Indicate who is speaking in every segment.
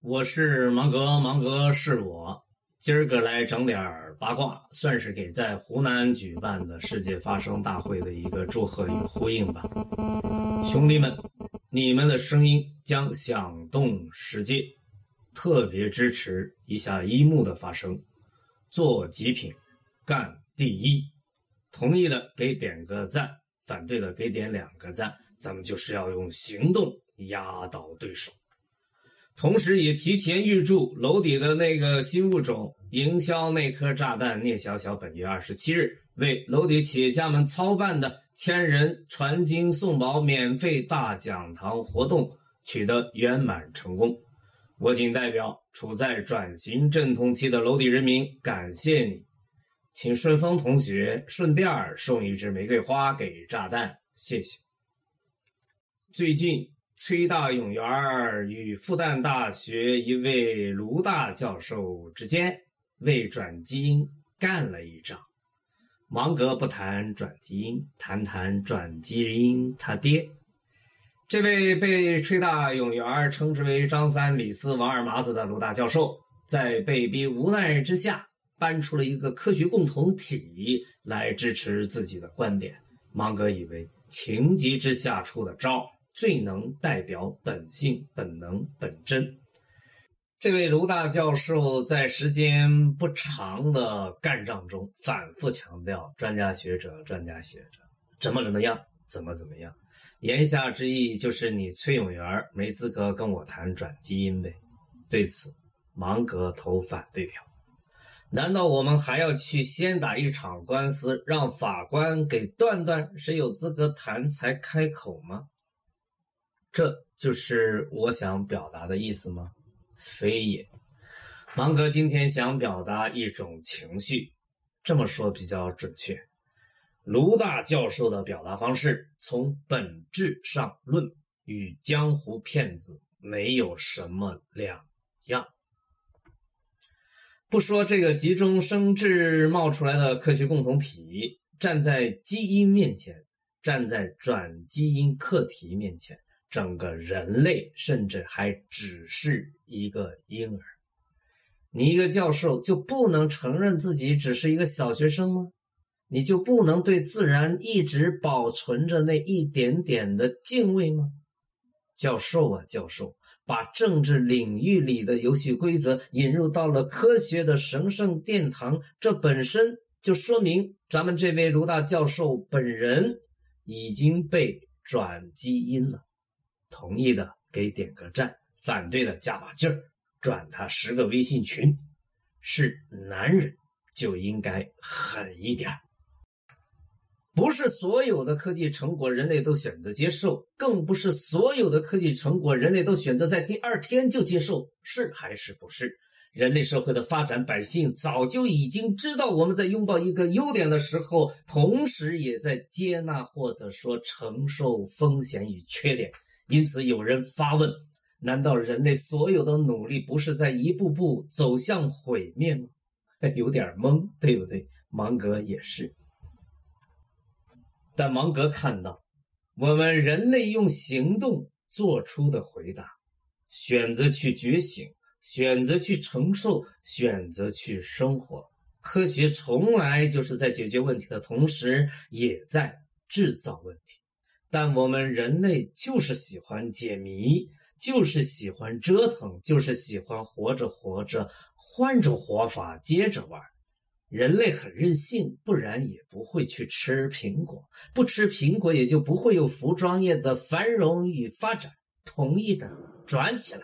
Speaker 1: 我是芒格，芒格是我。今儿个来整点八卦，算是给在湖南举办的世界发声大会的一个祝贺与呼应吧。兄弟们，你们的声音将响动世界，特别支持一下一木的发声，做极品，干第一。同意的给点个赞，反对的给点两个赞。咱们就是要用行动压倒对手。同时，也提前预祝楼底的那个新物种营销那颗炸弹聂小小本月二十七日为楼底企业家们操办的千人传经送宝免费大讲堂活动取得圆满成功。我仅代表处在转型阵痛期的楼底人民感谢你，请顺丰同学顺便送一支玫瑰花给炸弹，谢谢。最近。崔大勇元与复旦大学一位卢大教授之间为转基因干了一仗。芒格不谈转基因，谈谈转基因他爹。这位被崔大勇元称之为张三李四王二麻子的卢大教授，在被逼无奈之下，搬出了一个科学共同体来支持自己的观点。芒格以为情急之下出的招。最能代表本性、本能、本真。这位卢大教授在时间不长的干仗中，反复强调“专家学者，专家学者”，怎么怎么样，怎么怎么样。言下之意就是你崔永元没资格跟我谈转基因呗。对此，芒格投反对票。难道我们还要去先打一场官司，让法官给断断谁有资格谈才开口吗？这就是我想表达的意思吗？非也。芒格今天想表达一种情绪，这么说比较准确。卢大教授的表达方式，从本质上论，与江湖骗子没有什么两样。不说这个急中生智冒出来的科学共同体，站在基因面前，站在转基因课题面前。整个人类甚至还只是一个婴儿，你一个教授就不能承认自己只是一个小学生吗？你就不能对自然一直保存着那一点点的敬畏吗？教授啊，教授，把政治领域里的游戏规则引入到了科学的神圣殿堂，这本身就说明咱们这位卢大教授本人已经被转基因了。同意的给点个赞，反对的加把劲儿，转他十个微信群。是男人就应该狠一点不是所有的科技成果人类都选择接受，更不是所有的科技成果人类都选择在第二天就接受，是还是不是？人类社会的发展，百姓早就已经知道，我们在拥抱一个优点的时候，同时也在接纳或者说承受风险与缺点。因此，有人发问：难道人类所有的努力不是在一步步走向毁灭吗？有点懵，对不对？芒格也是。但芒格看到，我们人类用行动做出的回答，选择去觉醒，选择去承受，选择去生活。科学从来就是在解决问题的同时，也在制造问题。但我们人类就是喜欢解谜，就是喜欢折腾，就是喜欢活着活着换种活法接着玩。人类很任性，不然也不会去吃苹果，不吃苹果也就不会有服装业的繁荣与发展。同意的转起来。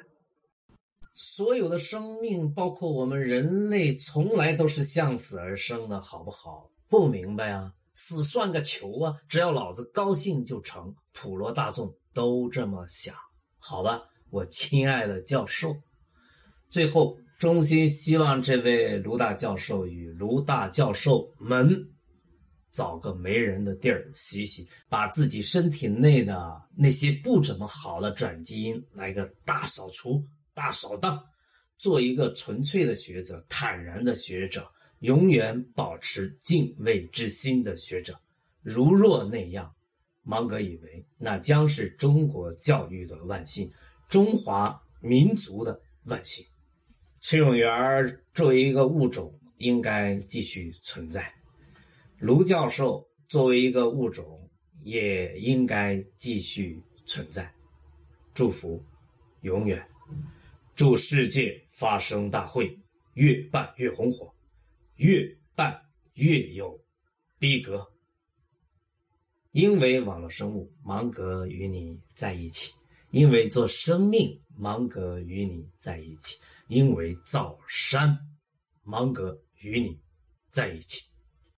Speaker 1: 所有的生命，包括我们人类，从来都是向死而生的，好不好？不明白啊？死算个球啊！只要老子高兴就成，普罗大众都这么想，好吧？我亲爱的教授，最后衷心希望这位卢大教授与卢大教授们找个没人的地儿洗洗，把自己身体内的那些不怎么好的转基因来个大扫除、大扫荡，做一个纯粹的学者、坦然的学者。永远保持敬畏之心的学者，如若那样，芒格以为那将是中国教育的万幸，中华民族的万幸。崔永元作为一个物种，应该继续存在；卢教授作为一个物种，也应该继续存在。祝福，永远。祝世界发声大会越办越红火，越办越有逼格。因为网络生物，芒格与你在一起；因为做生命，芒格与你在一起；因为造山，芒格与你在一起。